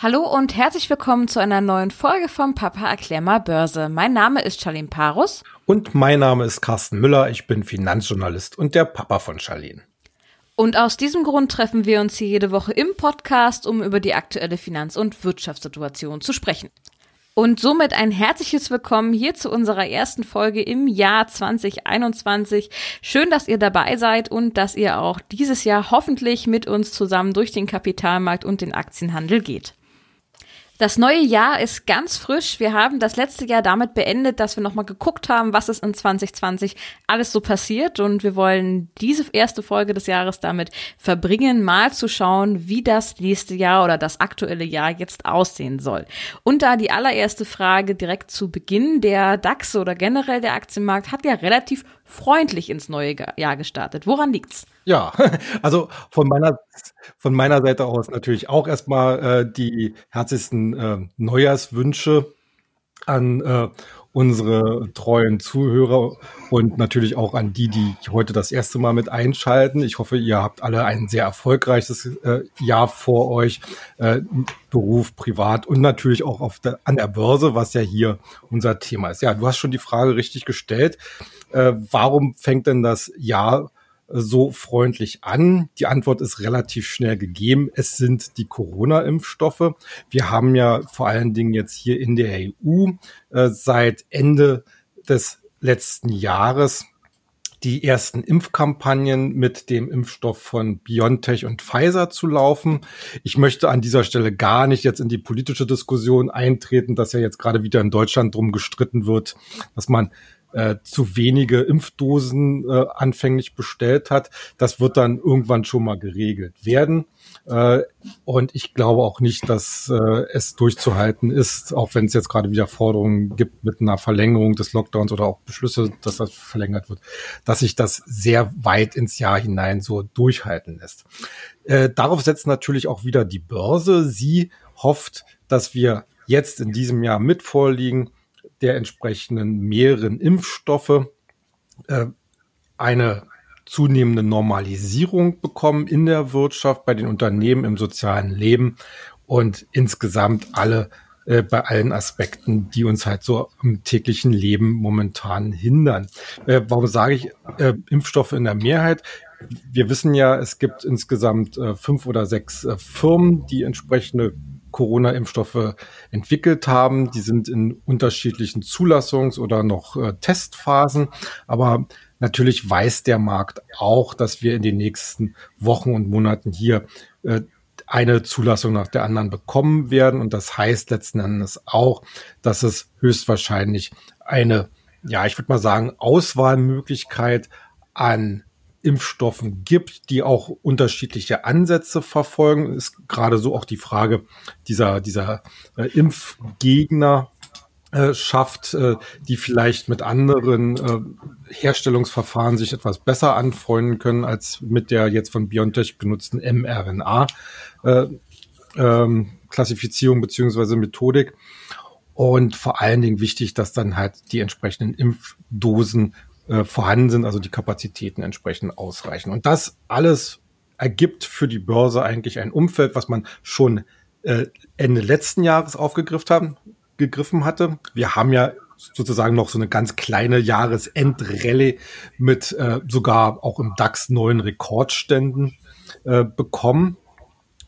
Hallo und herzlich willkommen zu einer neuen Folge vom Papa Erklär mal Börse. Mein Name ist Charlene Parus. Und mein Name ist Carsten Müller. Ich bin Finanzjournalist und der Papa von Charlene. Und aus diesem Grund treffen wir uns hier jede Woche im Podcast, um über die aktuelle Finanz- und Wirtschaftssituation zu sprechen. Und somit ein herzliches Willkommen hier zu unserer ersten Folge im Jahr 2021. Schön, dass ihr dabei seid und dass ihr auch dieses Jahr hoffentlich mit uns zusammen durch den Kapitalmarkt und den Aktienhandel geht. Das neue Jahr ist ganz frisch. Wir haben das letzte Jahr damit beendet, dass wir nochmal geguckt haben, was ist in 2020 alles so passiert. Und wir wollen diese erste Folge des Jahres damit verbringen, mal zu schauen, wie das nächste Jahr oder das aktuelle Jahr jetzt aussehen soll. Und da die allererste Frage direkt zu Beginn, der DAX oder generell der Aktienmarkt hat ja relativ freundlich ins neue Jahr gestartet. Woran liegt's? Ja, also von meiner, von meiner Seite aus natürlich auch erstmal äh, die herzlichsten äh, Neujahrswünsche an äh, unsere treuen Zuhörer und natürlich auch an die, die heute das erste Mal mit einschalten. Ich hoffe, ihr habt alle ein sehr erfolgreiches äh, Jahr vor euch, äh, Beruf, privat und natürlich auch auf der, an der Börse, was ja hier unser Thema ist. Ja, du hast schon die Frage richtig gestellt. Äh, warum fängt denn das Jahr so freundlich an? Die Antwort ist relativ schnell gegeben. Es sind die Corona-Impfstoffe. Wir haben ja vor allen Dingen jetzt hier in der EU äh, seit Ende des letzten Jahres die ersten Impfkampagnen mit dem Impfstoff von BioNTech und Pfizer zu laufen. Ich möchte an dieser Stelle gar nicht jetzt in die politische Diskussion eintreten, dass ja jetzt gerade wieder in Deutschland drum gestritten wird, dass man äh, zu wenige Impfdosen äh, anfänglich bestellt hat. Das wird dann irgendwann schon mal geregelt werden. Äh, und ich glaube auch nicht, dass äh, es durchzuhalten ist, auch wenn es jetzt gerade wieder Forderungen gibt mit einer Verlängerung des Lockdowns oder auch Beschlüsse, dass das verlängert wird, dass sich das sehr weit ins Jahr hinein so durchhalten lässt. Äh, darauf setzt natürlich auch wieder die Börse. Sie hofft, dass wir jetzt in diesem Jahr mit vorliegen der entsprechenden mehreren Impfstoffe äh, eine zunehmende Normalisierung bekommen in der Wirtschaft, bei den Unternehmen, im sozialen Leben und insgesamt alle äh, bei allen Aspekten, die uns halt so im täglichen Leben momentan hindern. Äh, warum sage ich äh, Impfstoffe in der Mehrheit? Wir wissen ja, es gibt insgesamt äh, fünf oder sechs äh, Firmen, die entsprechende Corona-Impfstoffe entwickelt haben. Die sind in unterschiedlichen Zulassungs- oder noch äh, Testphasen. Aber natürlich weiß der Markt auch, dass wir in den nächsten Wochen und Monaten hier äh, eine Zulassung nach der anderen bekommen werden. Und das heißt letzten Endes auch, dass es höchstwahrscheinlich eine, ja, ich würde mal sagen, Auswahlmöglichkeit an Impfstoffen gibt, die auch unterschiedliche Ansätze verfolgen, ist gerade so auch die Frage dieser, dieser äh, Impfgegner äh, schafft, äh, die vielleicht mit anderen äh, Herstellungsverfahren sich etwas besser anfreunden können als mit der jetzt von BioNTech genutzten mRNA äh, ähm, beziehungsweise Methodik. Und vor allen Dingen wichtig, dass dann halt die entsprechenden Impfdosen äh, vorhanden sind, also die Kapazitäten entsprechend ausreichen. Und das alles ergibt für die Börse eigentlich ein Umfeld, was man schon äh, Ende letzten Jahres aufgegriffen haben, gegriffen hatte. Wir haben ja sozusagen noch so eine ganz kleine Jahresendrallye mit äh, sogar auch im DAX neuen Rekordständen äh, bekommen.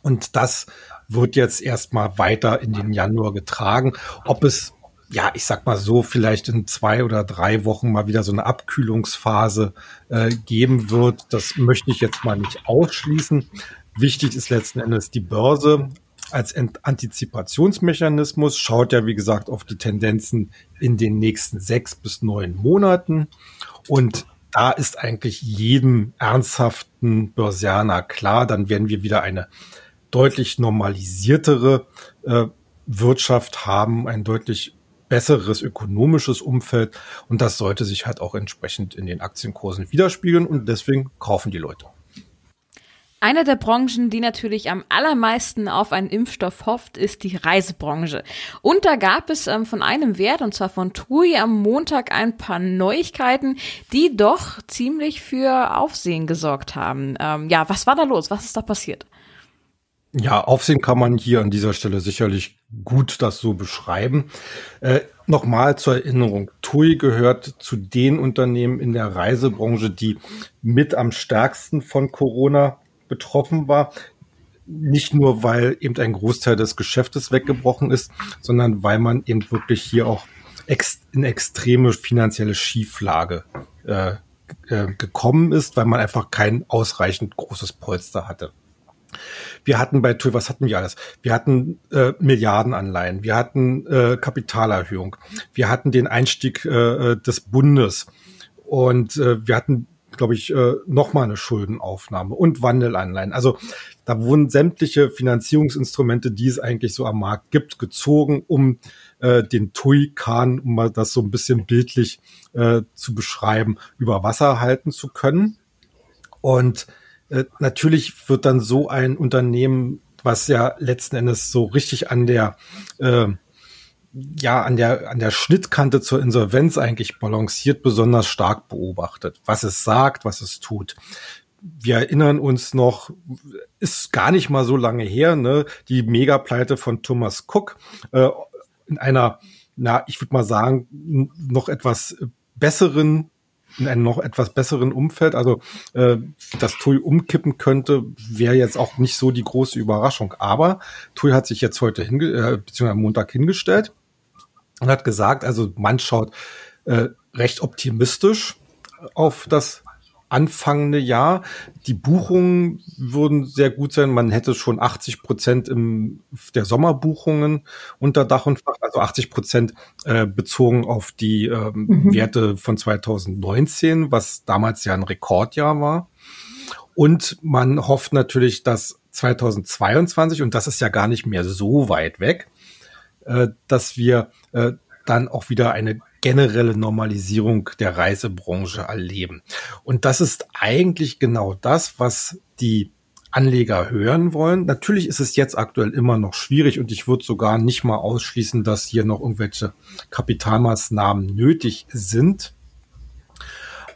Und das wird jetzt erstmal weiter in den Januar getragen. Ob es ja, ich sag mal so, vielleicht in zwei oder drei Wochen mal wieder so eine Abkühlungsphase äh, geben wird. Das möchte ich jetzt mal nicht ausschließen. Wichtig ist letzten Endes die Börse als Antizipationsmechanismus, schaut ja, wie gesagt, auf die Tendenzen in den nächsten sechs bis neun Monaten. Und da ist eigentlich jedem ernsthaften Börsianer klar, dann werden wir wieder eine deutlich normalisiertere äh, Wirtschaft haben, ein deutlich besseres ökonomisches Umfeld und das sollte sich halt auch entsprechend in den Aktienkursen widerspiegeln und deswegen kaufen die Leute. Eine der Branchen, die natürlich am allermeisten auf einen Impfstoff hofft, ist die Reisebranche. Und da gab es ähm, von einem Wert, und zwar von TUI, am Montag ein paar Neuigkeiten, die doch ziemlich für Aufsehen gesorgt haben. Ähm, ja, was war da los? Was ist da passiert? Ja, Aufsehen kann man hier an dieser Stelle sicherlich gut das so beschreiben. Äh, Nochmal zur Erinnerung. TUI gehört zu den Unternehmen in der Reisebranche, die mit am stärksten von Corona betroffen war. Nicht nur, weil eben ein Großteil des Geschäftes weggebrochen ist, sondern weil man eben wirklich hier auch ex in extreme finanzielle Schieflage äh, äh, gekommen ist, weil man einfach kein ausreichend großes Polster hatte. Wir hatten bei TUI, was hatten wir alles? Wir hatten äh, Milliardenanleihen, wir hatten äh, Kapitalerhöhung, wir hatten den Einstieg äh, des Bundes und äh, wir hatten, glaube ich, äh, nochmal eine Schuldenaufnahme und Wandelanleihen. Also da wurden sämtliche Finanzierungsinstrumente, die es eigentlich so am Markt gibt, gezogen, um äh, den TUI-Kahn, um mal das so ein bisschen bildlich äh, zu beschreiben, über Wasser halten zu können. Und äh, natürlich wird dann so ein Unternehmen, was ja letzten Endes so richtig an der äh, ja an der an der Schnittkante zur Insolvenz eigentlich balanciert, besonders stark beobachtet, was es sagt, was es tut. Wir erinnern uns noch, ist gar nicht mal so lange her, ne, die Megapleite von Thomas Cook äh, in einer, na, ich würde mal sagen, noch etwas besseren in einem noch etwas besseren Umfeld. Also äh, dass TUI umkippen könnte, wäre jetzt auch nicht so die große Überraschung. Aber TUI hat sich jetzt heute hinge äh, beziehungsweise am Montag hingestellt und hat gesagt, also man schaut äh, recht optimistisch auf das anfangende Jahr. Die Buchungen würden sehr gut sein. Man hätte schon 80 Prozent im, der Sommerbuchungen unter Dach und Fach, also 80 Prozent äh, bezogen auf die ähm, mhm. Werte von 2019, was damals ja ein Rekordjahr war. Und man hofft natürlich, dass 2022, und das ist ja gar nicht mehr so weit weg, äh, dass wir äh, dann auch wieder eine generelle Normalisierung der Reisebranche erleben. Und das ist eigentlich genau das, was die Anleger hören wollen. Natürlich ist es jetzt aktuell immer noch schwierig und ich würde sogar nicht mal ausschließen, dass hier noch irgendwelche Kapitalmaßnahmen nötig sind.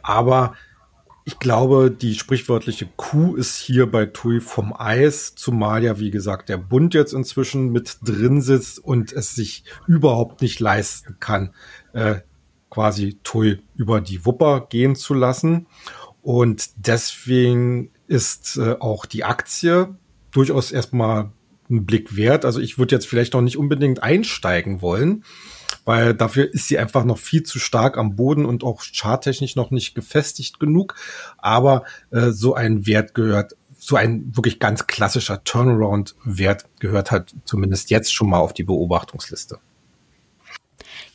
Aber ich glaube, die sprichwörtliche Kuh ist hier bei TUI vom Eis, zumal ja, wie gesagt, der Bund jetzt inzwischen mit drin sitzt und es sich überhaupt nicht leisten kann, äh, quasi TUI über die Wupper gehen zu lassen. Und deswegen ist äh, auch die Aktie durchaus erstmal einen Blick wert. Also ich würde jetzt vielleicht noch nicht unbedingt einsteigen wollen, weil dafür ist sie einfach noch viel zu stark am Boden und auch charttechnisch noch nicht gefestigt genug. Aber äh, so ein Wert gehört, so ein wirklich ganz klassischer Turnaround-Wert gehört halt zumindest jetzt schon mal auf die Beobachtungsliste.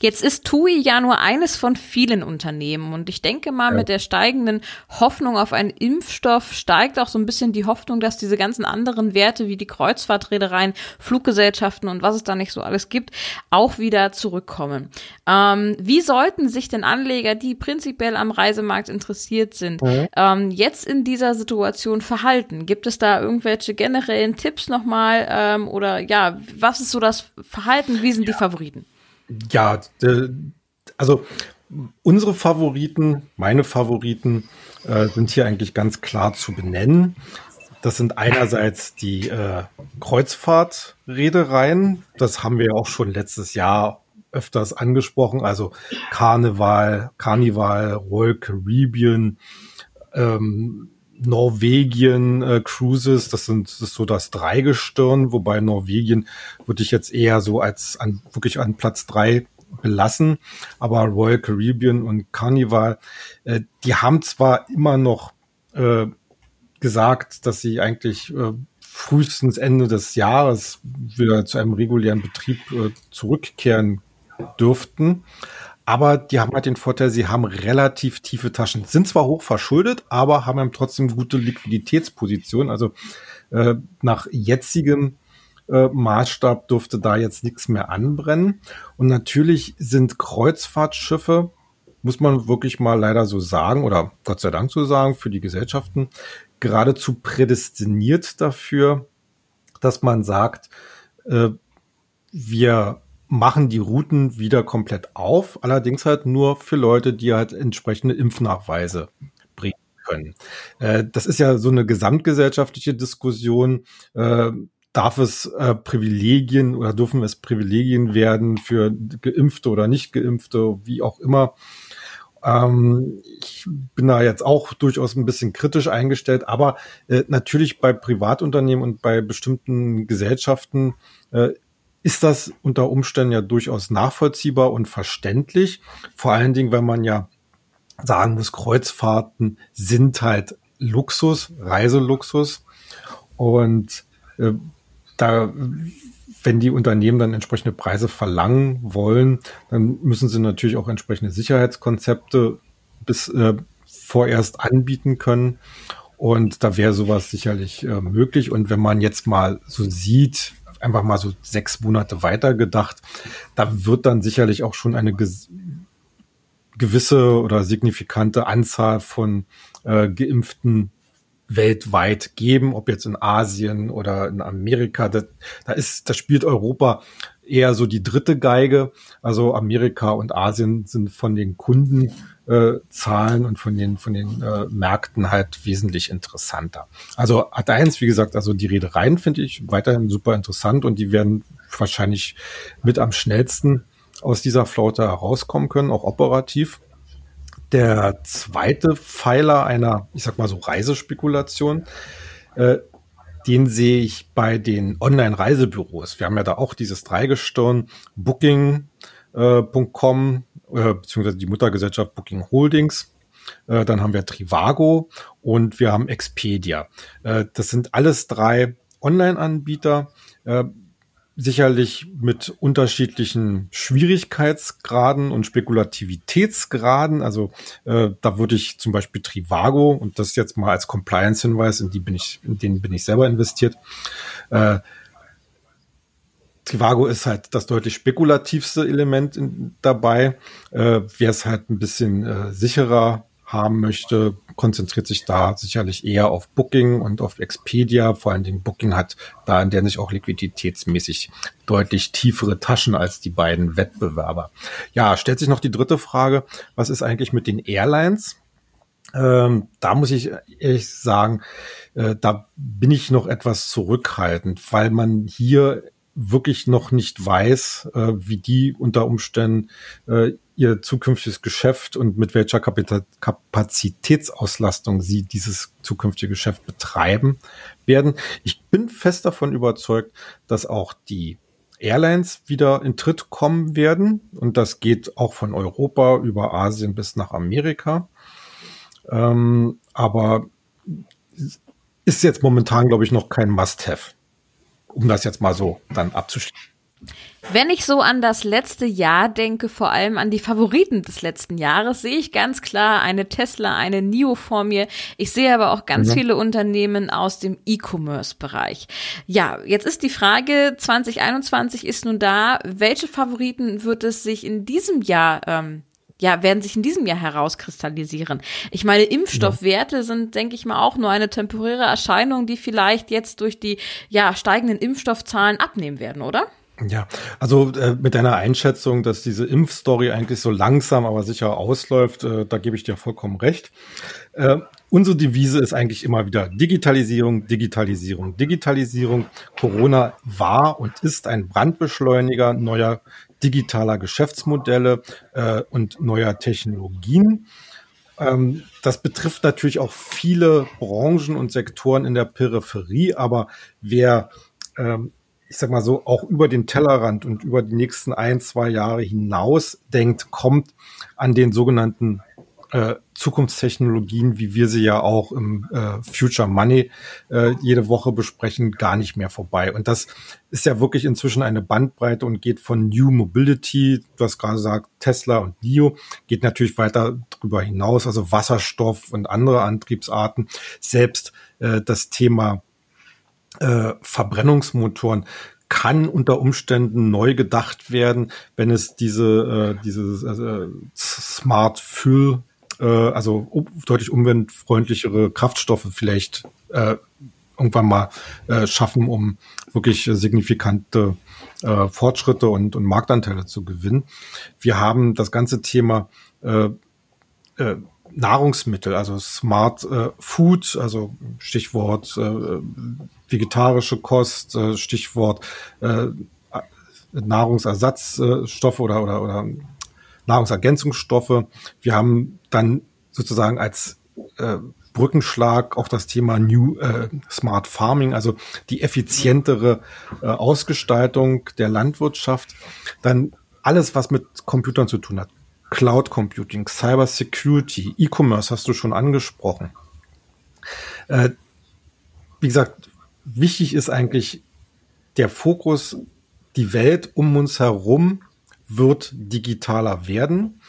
Jetzt ist TUI ja nur eines von vielen Unternehmen und ich denke mal, ja. mit der steigenden Hoffnung auf einen Impfstoff steigt auch so ein bisschen die Hoffnung, dass diese ganzen anderen Werte wie die Kreuzfahrtreedereien, Fluggesellschaften und was es da nicht so alles gibt, auch wieder zurückkommen. Ähm, wie sollten sich denn Anleger, die prinzipiell am Reisemarkt interessiert sind, mhm. ähm, jetzt in dieser Situation verhalten? Gibt es da irgendwelche generellen Tipps nochmal ähm, oder ja, was ist so das Verhalten? Wie sind ja. die Favoriten? Ja, also unsere Favoriten, meine Favoriten äh, sind hier eigentlich ganz klar zu benennen. Das sind einerseits die äh, Kreuzfahrtreedereien. Das haben wir auch schon letztes Jahr öfters angesprochen. Also Karneval, Carnival, Royal Caribbean, ähm, Norwegien äh, Cruises, das sind das ist so das Dreigestirn, wobei Norwegien würde ich jetzt eher so als an, wirklich an Platz drei belassen. Aber Royal Caribbean und Carnival, äh, die haben zwar immer noch äh, gesagt, dass sie eigentlich äh, frühestens Ende des Jahres wieder zu einem regulären Betrieb äh, zurückkehren dürften. Aber die haben halt den Vorteil, sie haben relativ tiefe Taschen. Sind zwar hoch verschuldet, aber haben trotzdem gute Liquiditätsposition. Also äh, nach jetzigem äh, Maßstab durfte da jetzt nichts mehr anbrennen. Und natürlich sind Kreuzfahrtschiffe, muss man wirklich mal leider so sagen, oder Gott sei Dank so sagen, für die Gesellschaften geradezu prädestiniert dafür, dass man sagt, äh, wir machen die Routen wieder komplett auf, allerdings halt nur für Leute, die halt entsprechende Impfnachweise bringen können. Äh, das ist ja so eine gesamtgesellschaftliche Diskussion. Äh, darf es äh, Privilegien oder dürfen es Privilegien werden für Geimpfte oder nicht Geimpfte, wie auch immer. Ähm, ich bin da jetzt auch durchaus ein bisschen kritisch eingestellt, aber äh, natürlich bei Privatunternehmen und bei bestimmten Gesellschaften äh, ist das unter Umständen ja durchaus nachvollziehbar und verständlich. Vor allen Dingen, wenn man ja sagen muss, Kreuzfahrten sind halt Luxus, Reiseluxus. Und äh, da, wenn die Unternehmen dann entsprechende Preise verlangen wollen, dann müssen sie natürlich auch entsprechende Sicherheitskonzepte bis äh, vorerst anbieten können. Und da wäre sowas sicherlich äh, möglich. Und wenn man jetzt mal so sieht, einfach mal so sechs Monate weiter gedacht, da wird dann sicherlich auch schon eine gewisse oder signifikante Anzahl von äh, Geimpften weltweit geben, ob jetzt in Asien oder in Amerika. Da, da ist, da spielt Europa eher so die dritte Geige. Also Amerika und Asien sind von den Kundenzahlen äh, und von den von den äh, Märkten halt wesentlich interessanter. Also Ad 1, wie gesagt, also die Reedereien finde ich weiterhin super interessant und die werden wahrscheinlich mit am schnellsten aus dieser Flaute herauskommen können, auch operativ. Der zweite Pfeiler einer, ich sag mal so, Reisespekulation, äh, den sehe ich bei den Online-Reisebüros. Wir haben ja da auch dieses Dreigestirn Booking.com, äh, beziehungsweise die Muttergesellschaft Booking Holdings. Äh, dann haben wir Trivago und wir haben Expedia. Äh, das sind alles drei Online-Anbieter. Sicherlich mit unterschiedlichen Schwierigkeitsgraden und Spekulativitätsgraden. Also äh, da würde ich zum Beispiel Trivago und das jetzt mal als Compliance-Hinweis, in die bin ich, in den bin ich selber investiert. Äh, Trivago ist halt das deutlich spekulativste Element in, dabei. Äh, Wer es halt ein bisschen äh, sicherer haben möchte, konzentriert sich da sicherlich eher auf Booking und auf Expedia. Vor allen Dingen Booking hat da in der sich auch liquiditätsmäßig deutlich tiefere Taschen als die beiden Wettbewerber. Ja, stellt sich noch die dritte Frage. Was ist eigentlich mit den Airlines? Ähm, da muss ich ehrlich sagen, äh, da bin ich noch etwas zurückhaltend, weil man hier wirklich noch nicht weiß, äh, wie die unter Umständen äh, ihr zukünftiges Geschäft und mit welcher Kapazitätsauslastung sie dieses zukünftige Geschäft betreiben werden. Ich bin fest davon überzeugt, dass auch die Airlines wieder in Tritt kommen werden. Und das geht auch von Europa über Asien bis nach Amerika. Ähm, aber ist jetzt momentan, glaube ich, noch kein Must-Have, um das jetzt mal so dann abzuschließen. Wenn ich so an das letzte Jahr denke, vor allem an die Favoriten des letzten Jahres, sehe ich ganz klar eine Tesla, eine NIO vor mir. Ich sehe aber auch ganz mhm. viele Unternehmen aus dem E-Commerce-Bereich. Ja, jetzt ist die Frage, 2021 ist nun da. Welche Favoriten wird es sich in diesem Jahr ähm, ja, werden sich in diesem Jahr herauskristallisieren. Ich meine, Impfstoffwerte sind, denke ich mal, auch nur eine temporäre Erscheinung, die vielleicht jetzt durch die ja steigenden Impfstoffzahlen abnehmen werden, oder? Ja, also äh, mit deiner Einschätzung, dass diese Impfstory eigentlich so langsam, aber sicher ausläuft, äh, da gebe ich dir vollkommen recht. Äh, unsere Devise ist eigentlich immer wieder Digitalisierung, Digitalisierung, Digitalisierung. Corona war und ist ein Brandbeschleuniger neuer digitaler Geschäftsmodelle äh, und neuer Technologien. Ähm, das betrifft natürlich auch viele Branchen und Sektoren in der Peripherie, aber wer ähm, ich sag mal so, auch über den Tellerrand und über die nächsten ein, zwei Jahre hinaus denkt, kommt an den sogenannten äh, Zukunftstechnologien, wie wir sie ja auch im äh, Future Money äh, jede Woche besprechen, gar nicht mehr vorbei. Und das ist ja wirklich inzwischen eine Bandbreite und geht von New Mobility, du hast gerade gesagt, Tesla und NIO, geht natürlich weiter darüber hinaus, also Wasserstoff und andere Antriebsarten. Selbst äh, das Thema äh, Verbrennungsmotoren kann unter Umständen neu gedacht werden, wenn es diese, äh, diese äh, Smart Fuel, äh, also um, deutlich umweltfreundlichere Kraftstoffe vielleicht äh, irgendwann mal äh, schaffen, um wirklich signifikante äh, Fortschritte und, und Marktanteile zu gewinnen. Wir haben das ganze Thema äh, äh, Nahrungsmittel, also Smart äh, Food, also Stichwort äh, vegetarische Kost, äh, Stichwort äh, Nahrungsersatzstoffe oder, oder, oder Nahrungsergänzungsstoffe. Wir haben dann sozusagen als äh, Brückenschlag auch das Thema New äh, Smart Farming, also die effizientere äh, Ausgestaltung der Landwirtschaft. Dann alles, was mit Computern zu tun hat. Cloud Computing, Cyber Security, E-Commerce hast du schon angesprochen. Äh, wie gesagt, wichtig ist eigentlich der Fokus, die Welt um uns herum wird digitaler werden.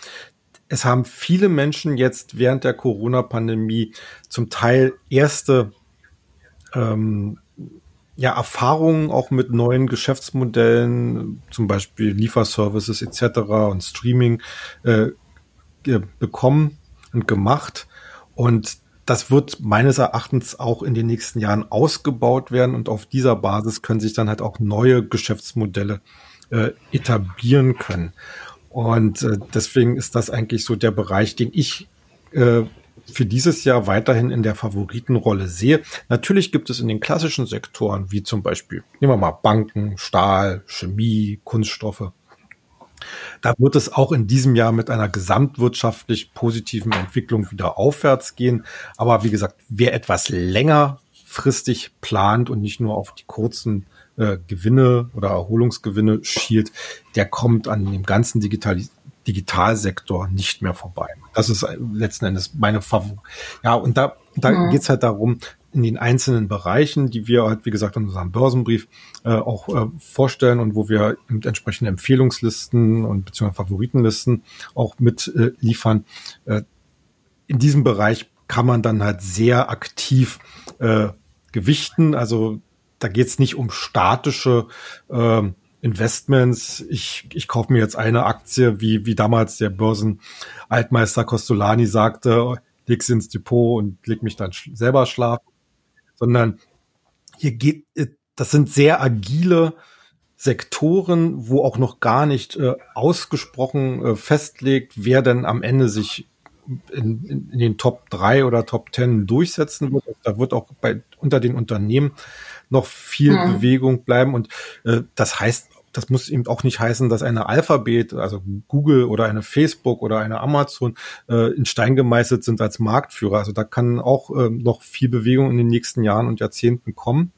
Es haben viele Menschen jetzt während der Corona-Pandemie zum Teil erste ähm, ja, Erfahrungen auch mit neuen Geschäftsmodellen, zum Beispiel Lieferservices etc. und Streaming äh, bekommen und gemacht. Und das wird meines Erachtens auch in den nächsten Jahren ausgebaut werden und auf dieser Basis können sich dann halt auch neue Geschäftsmodelle äh, etablieren können. Und äh, deswegen ist das eigentlich so der Bereich, den ich äh, für dieses Jahr weiterhin in der Favoritenrolle sehe. Natürlich gibt es in den klassischen Sektoren, wie zum Beispiel, nehmen wir mal Banken, Stahl, Chemie, Kunststoffe. Da wird es auch in diesem Jahr mit einer gesamtwirtschaftlich positiven Entwicklung wieder aufwärts gehen. Aber wie gesagt, wer etwas längerfristig plant und nicht nur auf die kurzen äh, Gewinne oder Erholungsgewinne schielt, der kommt an dem ganzen Digitalis Digitalsektor nicht mehr vorbei. Das ist letzten Endes meine Favorit. Ja, und da, da mhm. geht's halt darum, in den einzelnen Bereichen, die wir halt, wie gesagt, in unserem Börsenbrief äh, auch äh, vorstellen und wo wir mit entsprechenden Empfehlungslisten und beziehungsweise Favoritenlisten auch mit äh, liefern. Äh, in diesem Bereich kann man dann halt sehr aktiv äh, gewichten. Also da geht's nicht um statische äh, Investments. Ich, ich kaufe mir jetzt eine Aktie, wie, wie damals der Börsenaltmeister Costolani sagte, leg sie ins Depot und leg mich dann sch selber schlafen. Sondern hier geht, äh, das sind sehr agile Sektoren, wo auch noch gar nicht äh, ausgesprochen äh, festlegt, wer denn am Ende sich in, in, in den Top 3 oder Top 10 durchsetzen wird. Da wird auch bei, unter den Unternehmen noch viel mhm. Bewegung bleiben. Und äh, das heißt, das muss eben auch nicht heißen, dass eine Alphabet, also Google oder eine Facebook oder eine Amazon äh, in Stein gemeißelt sind als Marktführer. Also da kann auch äh, noch viel Bewegung in den nächsten Jahren und Jahrzehnten kommen.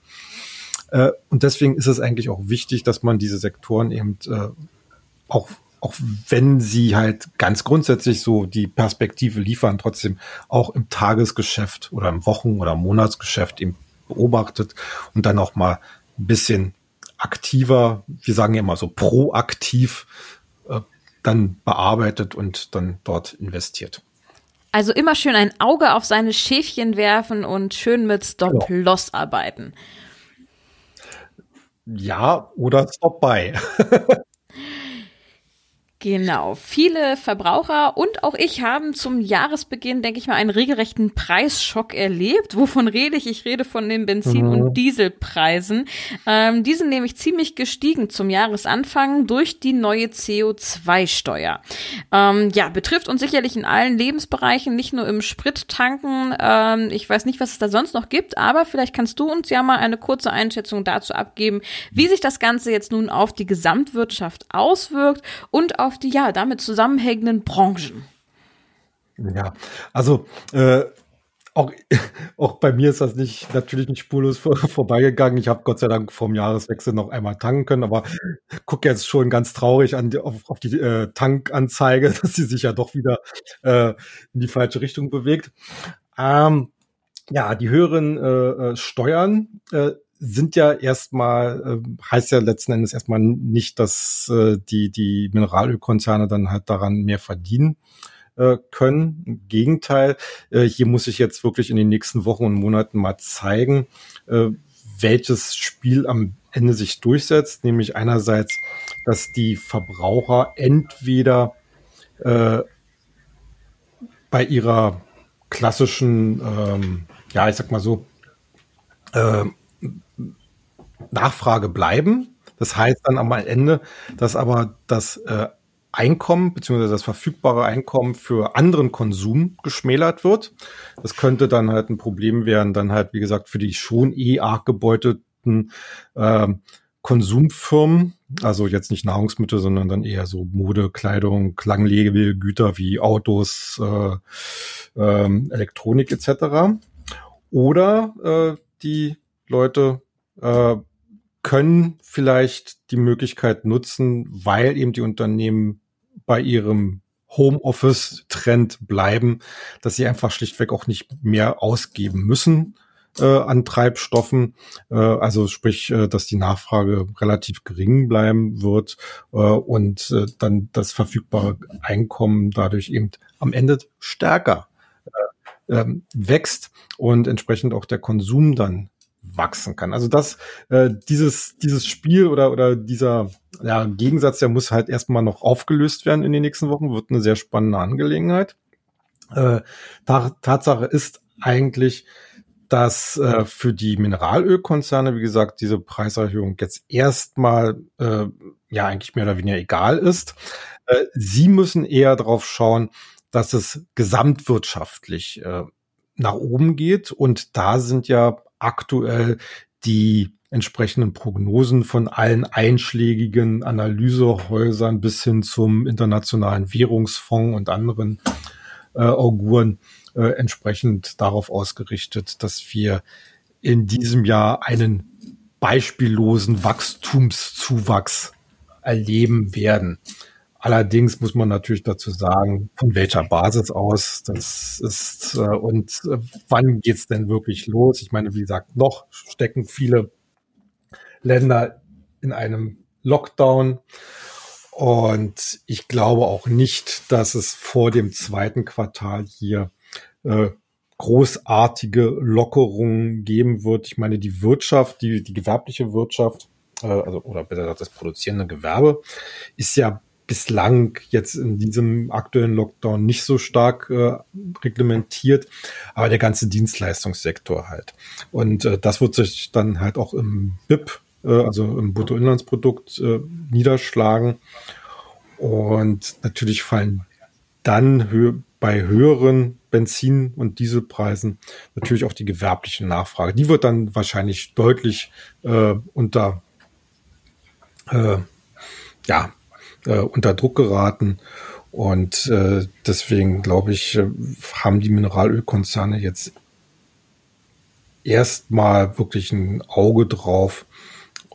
Äh, und deswegen ist es eigentlich auch wichtig, dass man diese Sektoren eben äh, auch auch wenn sie halt ganz grundsätzlich so die Perspektive liefern, trotzdem auch im Tagesgeschäft oder im Wochen- oder Monatsgeschäft eben beobachtet und dann auch mal ein bisschen aktiver, wir sagen ja immer so proaktiv, äh, dann bearbeitet und dann dort investiert. Also immer schön ein Auge auf seine Schäfchen werfen und schön mit Stop-Loss ja. arbeiten. Ja, oder Stop-Buy. Genau. Viele Verbraucher und auch ich haben zum Jahresbeginn, denke ich mal, einen regelrechten Preisschock erlebt. Wovon rede ich? Ich rede von den Benzin- mhm. und Dieselpreisen. Ähm, die sind nämlich ziemlich gestiegen zum Jahresanfang durch die neue CO2-Steuer. Ähm, ja, betrifft uns sicherlich in allen Lebensbereichen, nicht nur im Sprittanken. Ähm, ich weiß nicht, was es da sonst noch gibt, aber vielleicht kannst du uns ja mal eine kurze Einschätzung dazu abgeben, wie sich das Ganze jetzt nun auf die Gesamtwirtschaft auswirkt und auf auf die ja damit zusammenhängenden Branchen. Ja, also äh, auch, auch bei mir ist das nicht natürlich nicht spurlos vor, vorbeigegangen. Ich habe Gott sei Dank vom Jahreswechsel noch einmal tanken können, aber gucke jetzt schon ganz traurig an die, auf, auf die äh, Tankanzeige, dass sie sich ja doch wieder äh, in die falsche Richtung bewegt. Ähm, ja, die höheren äh, äh Steuern äh, sind ja erstmal, äh, heißt ja letzten Endes erstmal nicht, dass äh, die, die Mineralölkonzerne dann halt daran mehr verdienen äh, können. Im Gegenteil, äh, hier muss ich jetzt wirklich in den nächsten Wochen und Monaten mal zeigen, äh, welches Spiel am Ende sich durchsetzt, nämlich einerseits, dass die Verbraucher entweder äh, bei ihrer klassischen, ähm, ja, ich sag mal so, äh, Nachfrage bleiben. Das heißt dann am Ende, dass aber das äh, Einkommen beziehungsweise das verfügbare Einkommen für anderen Konsum geschmälert wird. Das könnte dann halt ein Problem werden, dann halt, wie gesagt, für die schon eh arg gebeutelten äh, Konsumfirmen, also jetzt nicht Nahrungsmittel, sondern dann eher so Mode, Kleidung, Klanglegegüter wie Autos, äh, äh, Elektronik etc. Oder äh, die Leute äh, können vielleicht die Möglichkeit nutzen, weil eben die Unternehmen bei ihrem Homeoffice-Trend bleiben, dass sie einfach schlichtweg auch nicht mehr ausgeben müssen äh, an Treibstoffen. Äh, also sprich, äh, dass die Nachfrage relativ gering bleiben wird äh, und äh, dann das verfügbare Einkommen dadurch eben am Ende stärker äh, ähm, wächst und entsprechend auch der Konsum dann wachsen kann. Also das, äh, dieses, dieses Spiel oder, oder dieser ja, Gegensatz, der muss halt erstmal noch aufgelöst werden in den nächsten Wochen, wird eine sehr spannende Angelegenheit. Äh, Tatsache ist eigentlich, dass äh, für die Mineralölkonzerne, wie gesagt, diese Preiserhöhung jetzt erstmal äh, ja eigentlich mehr oder weniger egal ist. Äh, sie müssen eher darauf schauen, dass es gesamtwirtschaftlich äh, nach oben geht. Und da sind ja aktuell die entsprechenden Prognosen von allen einschlägigen Analysehäusern bis hin zum Internationalen Währungsfonds und anderen äh, Auguren äh, entsprechend darauf ausgerichtet, dass wir in diesem Jahr einen beispiellosen Wachstumszuwachs erleben werden. Allerdings muss man natürlich dazu sagen, von welcher Basis aus das ist äh, und äh, wann geht's denn wirklich los? Ich meine, wie gesagt, noch stecken viele Länder in einem Lockdown. Und ich glaube auch nicht, dass es vor dem zweiten Quartal hier äh, großartige Lockerungen geben wird. Ich meine, die Wirtschaft, die, die gewerbliche Wirtschaft, äh, also oder besser gesagt das produzierende Gewerbe, ist ja bislang jetzt in diesem aktuellen Lockdown nicht so stark äh, reglementiert, aber der ganze Dienstleistungssektor halt. Und äh, das wird sich dann halt auch im BIP, äh, also im Bruttoinlandsprodukt, äh, niederschlagen. Und natürlich fallen dann hö bei höheren Benzin- und Dieselpreisen natürlich auch die gewerbliche Nachfrage. Die wird dann wahrscheinlich deutlich äh, unter äh, ja, äh, unter Druck geraten. Und äh, deswegen glaube ich, äh, haben die Mineralölkonzerne jetzt erstmal wirklich ein Auge drauf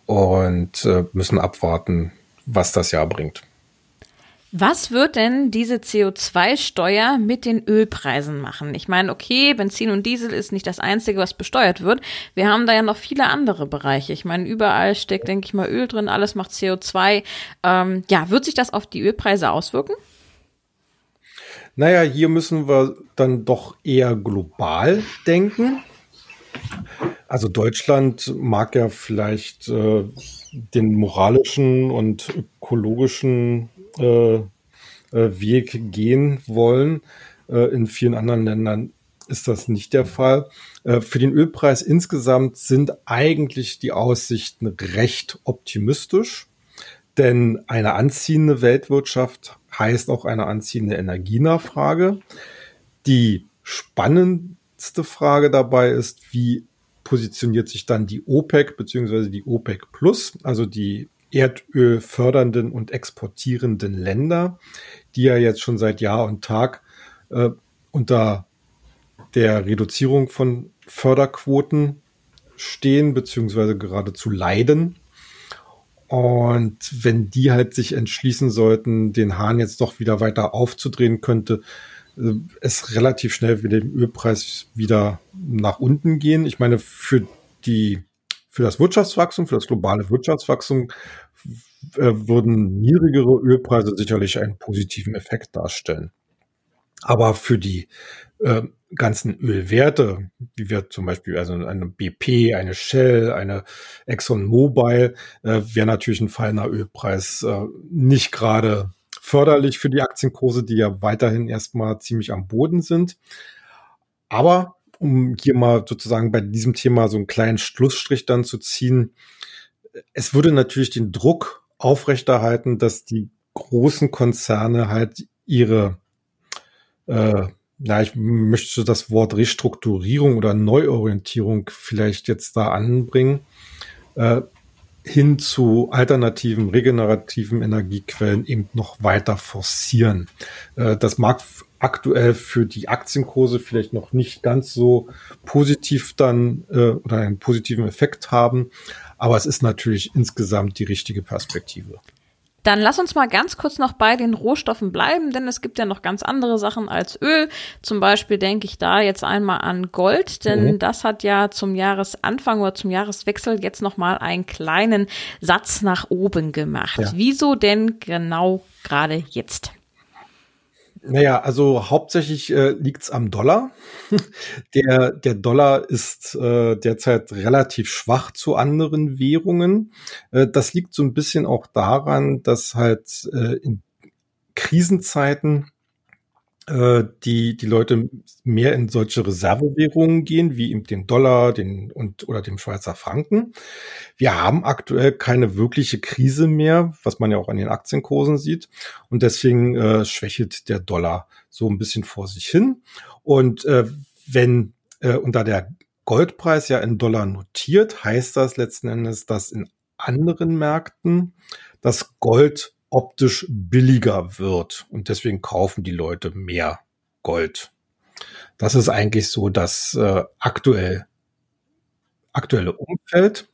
und äh, müssen abwarten, was das Jahr bringt. Was wird denn diese CO2-Steuer mit den Ölpreisen machen? Ich meine, okay, Benzin und Diesel ist nicht das Einzige, was besteuert wird. Wir haben da ja noch viele andere Bereiche. Ich meine, überall steckt, denke ich mal, Öl drin, alles macht CO2. Ähm, ja, wird sich das auf die Ölpreise auswirken? Naja, hier müssen wir dann doch eher global denken. Also Deutschland mag ja vielleicht äh, den moralischen und ökologischen äh, äh, Weg gehen wollen. Äh, in vielen anderen Ländern ist das nicht der Fall. Äh, für den Ölpreis insgesamt sind eigentlich die Aussichten recht optimistisch, denn eine anziehende Weltwirtschaft heißt auch eine anziehende Energienachfrage. Die spannendste Frage dabei ist, wie positioniert sich dann die OPEC beziehungsweise die OPEC Plus, also die Erdöl fördernden und exportierenden Länder, die ja jetzt schon seit Jahr und Tag äh, unter der Reduzierung von Förderquoten stehen, beziehungsweise geradezu leiden. Und wenn die halt sich entschließen sollten, den Hahn jetzt doch wieder weiter aufzudrehen, könnte äh, es relativ schnell mit dem Ölpreis wieder nach unten gehen. Ich meine, für die für das Wirtschaftswachstum, für das globale Wirtschaftswachstum äh, würden niedrigere Ölpreise sicherlich einen positiven Effekt darstellen. Aber für die äh, ganzen Ölwerte, wie wir zum Beispiel also eine BP, eine Shell, eine ExxonMobil, äh, wäre natürlich ein fallender Ölpreis äh, nicht gerade förderlich für die Aktienkurse, die ja weiterhin erstmal ziemlich am Boden sind. Aber um hier mal sozusagen bei diesem Thema so einen kleinen Schlussstrich dann zu ziehen, es würde natürlich den Druck aufrechterhalten, dass die großen Konzerne halt ihre, äh, ja, ich möchte das Wort Restrukturierung oder Neuorientierung vielleicht jetzt da anbringen, äh, hin zu alternativen, regenerativen Energiequellen eben noch weiter forcieren. Äh, das mag aktuell für die Aktienkurse vielleicht noch nicht ganz so positiv dann äh, oder einen positiven Effekt haben, aber es ist natürlich insgesamt die richtige Perspektive. Dann lass uns mal ganz kurz noch bei den Rohstoffen bleiben, denn es gibt ja noch ganz andere Sachen als Öl. Zum Beispiel denke ich da jetzt einmal an Gold, denn mhm. das hat ja zum Jahresanfang oder zum Jahreswechsel jetzt noch mal einen kleinen Satz nach oben gemacht. Ja. Wieso denn genau gerade jetzt? Naja, also hauptsächlich äh, liegt's am Dollar. der, der Dollar ist äh, derzeit relativ schwach zu anderen Währungen. Äh, das liegt so ein bisschen auch daran, dass halt äh, in Krisenzeiten äh, die, die Leute mehr in solche Reservewährungen gehen, wie eben den Dollar den, und, oder dem Schweizer Franken. Wir haben aktuell keine wirkliche Krise mehr, was man ja auch an den Aktienkursen sieht. Und deswegen äh, schwächelt der Dollar so ein bisschen vor sich hin. Und äh, wenn, äh, unter der Goldpreis ja in Dollar notiert, heißt das letzten Endes, dass in anderen Märkten das Gold optisch billiger wird. Und deswegen kaufen die Leute mehr Gold. Das ist eigentlich so das äh, aktuell, aktuelle Umfeld.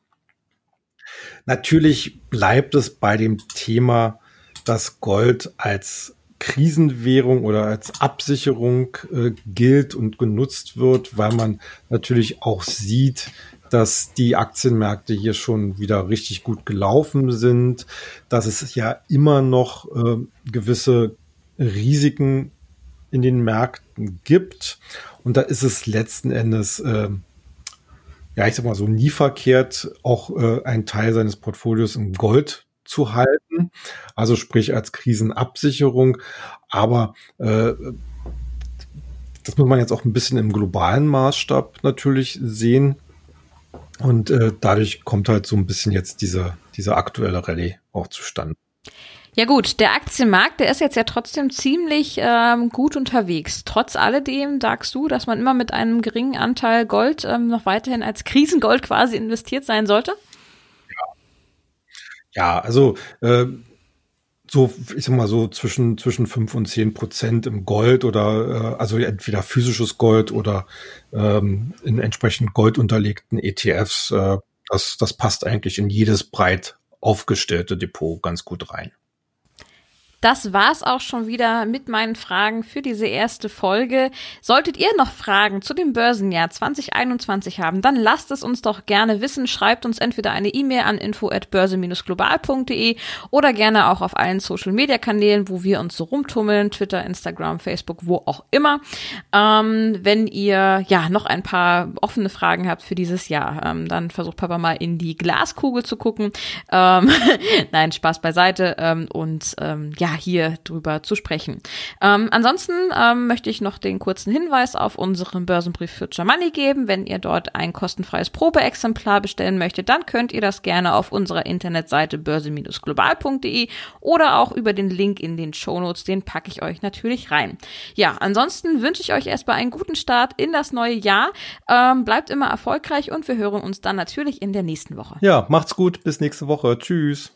Natürlich bleibt es bei dem Thema, dass Gold als Krisenwährung oder als Absicherung äh, gilt und genutzt wird, weil man natürlich auch sieht, dass die Aktienmärkte hier schon wieder richtig gut gelaufen sind, dass es ja immer noch äh, gewisse Risiken in den Märkten gibt. Und da ist es letzten Endes, äh, ja, ich sag mal so, nie verkehrt, auch äh, einen Teil seines Portfolios in Gold zu halten. Also sprich als Krisenabsicherung. Aber äh, das muss man jetzt auch ein bisschen im globalen Maßstab natürlich sehen. Und äh, dadurch kommt halt so ein bisschen jetzt diese, diese aktuelle Rallye auch zustande. Ja gut, der Aktienmarkt, der ist jetzt ja trotzdem ziemlich ähm, gut unterwegs. Trotz alledem sagst du, dass man immer mit einem geringen Anteil Gold ähm, noch weiterhin als Krisengold quasi investiert sein sollte? Ja, ja also äh, so, ich sag mal so zwischen, zwischen fünf und zehn Prozent im Gold oder äh, also entweder physisches Gold oder ähm, in entsprechend Gold unterlegten ETFs. Äh, das, das passt eigentlich in jedes breit aufgestellte Depot ganz gut rein. Das war's auch schon wieder mit meinen Fragen für diese erste Folge. Solltet ihr noch Fragen zu dem Börsenjahr 2021 haben, dann lasst es uns doch gerne wissen. Schreibt uns entweder eine E-Mail an info@börse-global.de oder gerne auch auf allen Social Media Kanälen, wo wir uns so rumtummeln, Twitter, Instagram, Facebook, wo auch immer. Ähm, wenn ihr ja noch ein paar offene Fragen habt für dieses Jahr, ähm, dann versucht Papa mal in die Glaskugel zu gucken. Ähm, Nein, Spaß beiseite. Ähm, und ähm, ja, hier drüber zu sprechen. Ähm, ansonsten ähm, möchte ich noch den kurzen Hinweis auf unseren Börsenbrief für Germany geben. Wenn ihr dort ein kostenfreies Probeexemplar bestellen möchtet, dann könnt ihr das gerne auf unserer Internetseite börse-global.de oder auch über den Link in den Shownotes, den packe ich euch natürlich rein. Ja, ansonsten wünsche ich euch erstmal einen guten Start in das neue Jahr. Ähm, bleibt immer erfolgreich und wir hören uns dann natürlich in der nächsten Woche. Ja, macht's gut, bis nächste Woche. Tschüss.